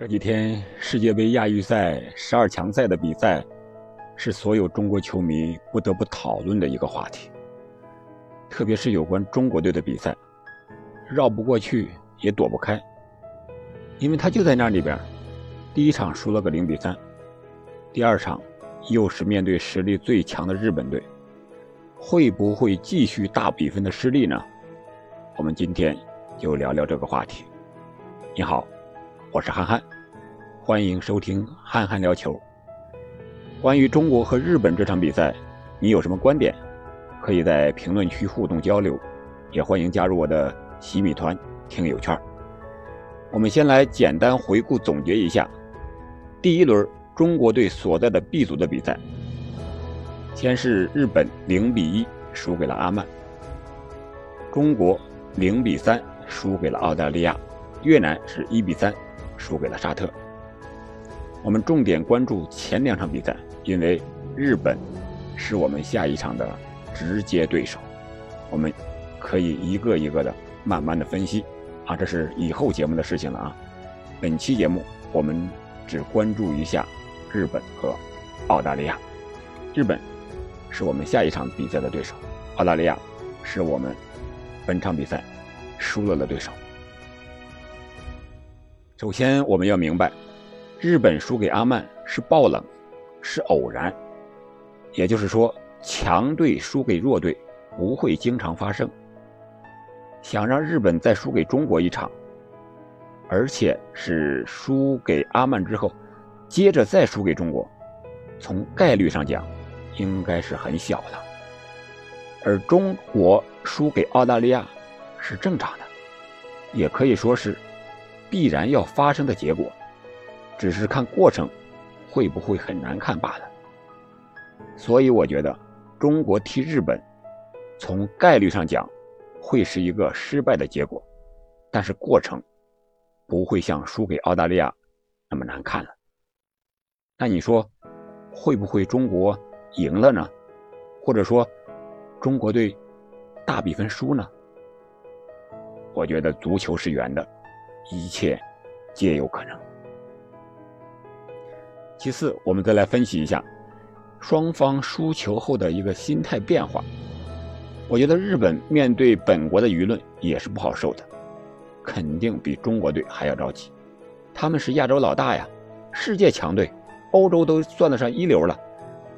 这几天世界杯亚预赛十二强赛的比赛，是所有中国球迷不得不讨论的一个话题。特别是有关中国队的比赛，绕不过去也躲不开，因为他就在那里边。第一场输了个零比三，第二场又是面对实力最强的日本队，会不会继续大比分的失利呢？我们今天就聊聊这个话题。你好。我是憨憨，欢迎收听憨憨聊球。关于中国和日本这场比赛，你有什么观点？可以在评论区互动交流，也欢迎加入我的洗米团听友圈。我们先来简单回顾总结一下第一轮中国队所在的 B 组的比赛。先是日本零比一输给了阿曼，中国零比三输给了澳大利亚，越南是一比三。输给了沙特。我们重点关注前两场比赛，因为日本是我们下一场的直接对手。我们可以一个一个的慢慢的分析啊，这是以后节目的事情了啊。本期节目我们只关注一下日本和澳大利亚。日本是我们下一场比赛的对手，澳大利亚是我们本场比赛输了的对手。首先，我们要明白，日本输给阿曼是爆冷，是偶然。也就是说，强队输给弱队不会经常发生。想让日本再输给中国一场，而且是输给阿曼之后，接着再输给中国，从概率上讲，应该是很小的。而中国输给澳大利亚是正常的，也可以说是。必然要发生的结果，只是看过程会不会很难看罢了。所以我觉得中国踢日本，从概率上讲会是一个失败的结果，但是过程不会像输给澳大利亚那么难看了。那你说会不会中国赢了呢？或者说中国队大比分输呢？我觉得足球是圆的。一切皆有可能。其次，我们再来分析一下双方输球后的一个心态变化。我觉得日本面对本国的舆论也是不好受的，肯定比中国队还要着急。他们是亚洲老大呀，世界强队，欧洲都算得上一流了。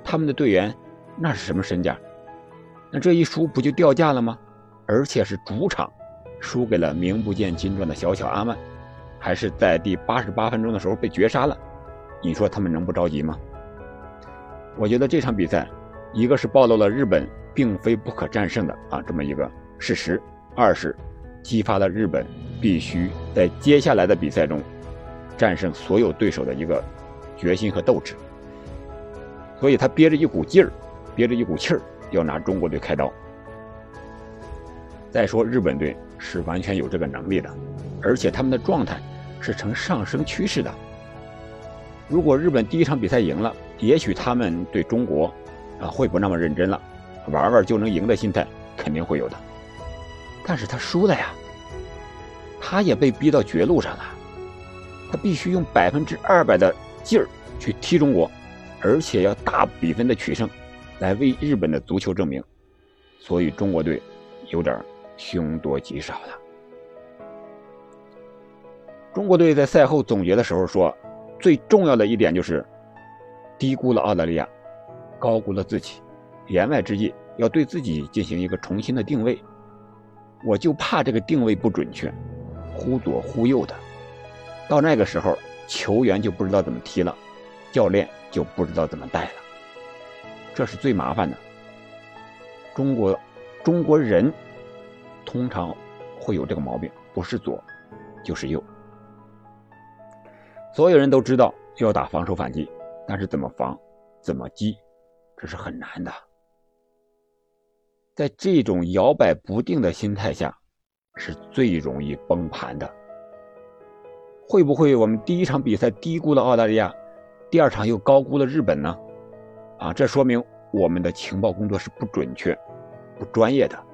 他们的队员那是什么身价？那这一输不就掉价了吗？而且是主场。输给了名不见经传的小小阿曼，还是在第八十八分钟的时候被绝杀了。你说他们能不着急吗？我觉得这场比赛，一个是暴露了日本并非不可战胜的啊这么一个事实，二是激发了日本必须在接下来的比赛中战胜所有对手的一个决心和斗志。所以他憋着一股劲儿，憋着一股气儿，要拿中国队开刀。再说日本队。是完全有这个能力的，而且他们的状态是呈上升趋势的。如果日本第一场比赛赢了，也许他们对中国啊会不那么认真了，玩玩就能赢的心态肯定会有的。但是他输了呀，他也被逼到绝路上了，他必须用百分之二百的劲儿去踢中国，而且要大比分的取胜，来为日本的足球证明。所以中国队有点。凶多吉少了。中国队在赛后总结的时候说，最重要的一点就是低估了澳大利亚，高估了自己。言外之意，要对自己进行一个重新的定位。我就怕这个定位不准确，忽左忽右的，到那个时候，球员就不知道怎么踢了，教练就不知道怎么带了，这是最麻烦的。中国，中国人。通常会有这个毛病，不是左就是右。所有人都知道就要打防守反击，但是怎么防、怎么击，这是很难的。在这种摇摆不定的心态下，是最容易崩盘的。会不会我们第一场比赛低估了澳大利亚，第二场又高估了日本呢？啊，这说明我们的情报工作是不准确、不专业的。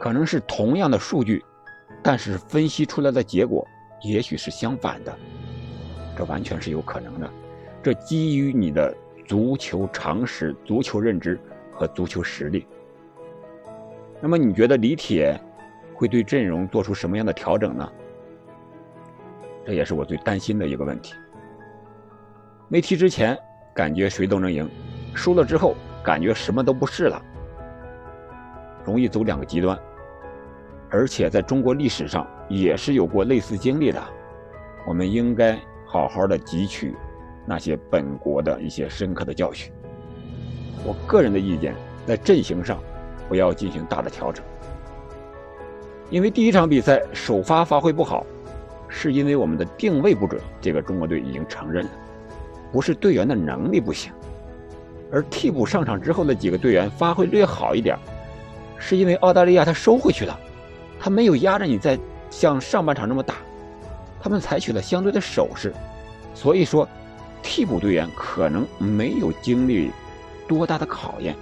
可能是同样的数据，但是分析出来的结果也许是相反的，这完全是有可能的。这基于你的足球常识、足球认知和足球实力。那么你觉得李铁会对阵容做出什么样的调整呢？这也是我最担心的一个问题。没踢之前感觉谁都能赢，输了之后感觉什么都不是了，容易走两个极端。而且在中国历史上也是有过类似经历的，我们应该好好的汲取那些本国的一些深刻的教训。我个人的意见，在阵型上不要进行大的调整，因为第一场比赛首发发挥不好，是因为我们的定位不准，这个中国队已经承认了，不是队员的能力不行，而替补上场之后的几个队员发挥略好一点，是因为澳大利亚他收回去了。他没有压着你在像上半场那么打，他们采取了相对的守势，所以说替补队员可能没有经历多大的考验。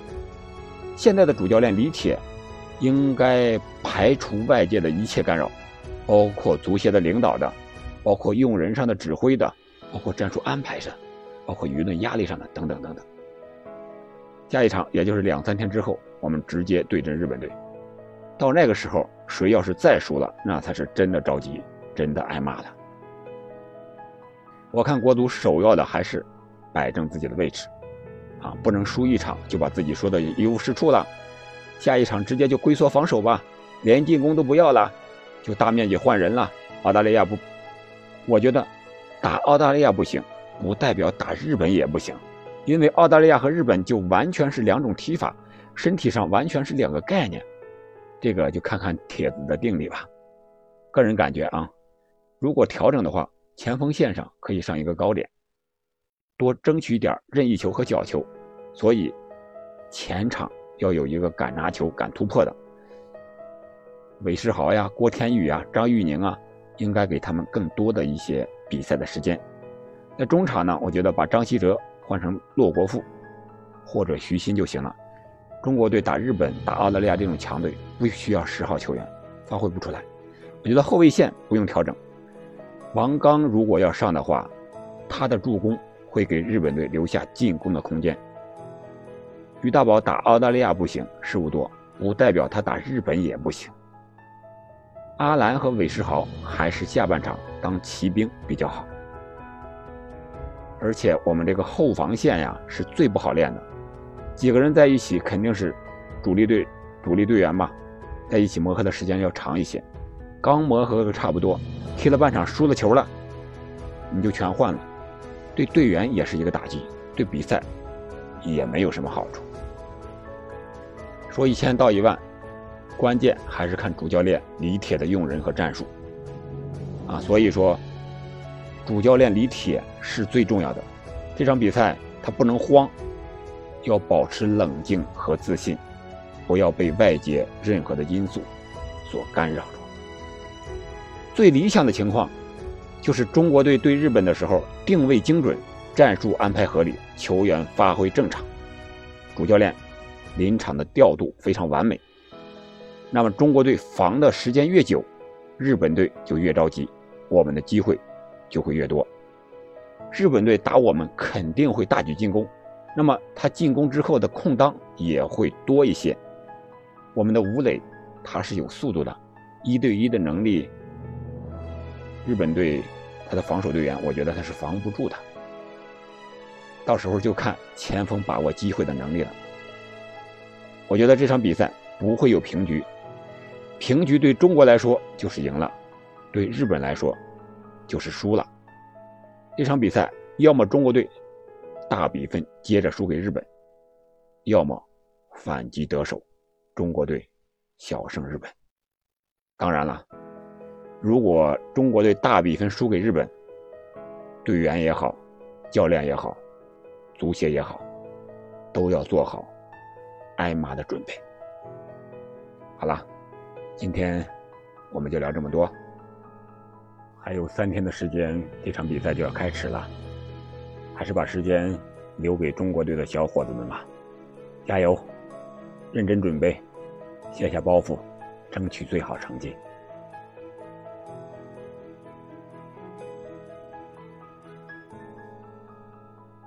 现在的主教练李铁应该排除外界的一切干扰，包括足协的领导的，包括用人上的指挥的，包括战术安排上，包括舆论压力上的等等等等。下一场也就是两三天之后，我们直接对阵日本队。到那个时候，谁要是再输了，那才是真的着急，真的挨骂了。我看国足首要的还是摆正自己的位置，啊，不能输一场就把自己说的一无是处了。下一场直接就龟缩防守吧，连进攻都不要了，就大面积换人了。澳大利亚不，我觉得打澳大利亚不行，不代表打日本也不行，因为澳大利亚和日本就完全是两种踢法，身体上完全是两个概念。这个就看看帖子的定力吧。个人感觉啊，如果调整的话，前锋线上可以上一个高点，多争取点任意球和角球。所以前场要有一个敢拿球、敢突破的。韦世豪呀、郭天宇啊、张玉宁啊，应该给他们更多的一些比赛的时间。那中场呢，我觉得把张稀哲换成骆国富或者徐新就行了。中国队打日本、打澳大利亚这种强队，不需要十号球员，发挥不出来。我觉得后卫线不用调整。王刚如果要上的话，他的助攻会给日本队留下进攻的空间。于大宝打澳大利亚不行，失误多，不代表他打日本也不行。阿兰和韦世豪还是下半场当骑兵比较好。而且我们这个后防线呀，是最不好练的。几个人在一起肯定是主力队、主力队员嘛，在一起磨合的时间要长一些。刚磨合的差不多，踢了半场输了球了，你就全换了，对队员也是一个打击，对比赛也没有什么好处。说一千道一万，关键还是看主教练李铁的用人和战术啊。所以说，主教练李铁是最重要的。这场比赛他不能慌。要保持冷静和自信，不要被外界任何的因素所干扰住。最理想的情况，就是中国队对日本的时候定位精准，战术安排合理，球员发挥正常，主教练临场的调度非常完美。那么中国队防的时间越久，日本队就越着急，我们的机会就会越多。日本队打我们肯定会大举进攻。那么他进攻之后的空当也会多一些。我们的吴磊他是有速度的，一对一的能力，日本队他的防守队员，我觉得他是防不住的。到时候就看前锋把握机会的能力了。我觉得这场比赛不会有平局，平局对中国来说就是赢了，对日本来说就是输了。这场比赛要么中国队。大比分接着输给日本，要么反击得手，中国队小胜日本。当然了，如果中国队大比分输给日本，队员也好，教练也好，足协也好，都要做好挨骂的准备。好了，今天我们就聊这么多。还有三天的时间，这场比赛就要开始了。还是把时间留给中国队的小伙子们吧，加油，认真准备，卸下包袱，争取最好成绩。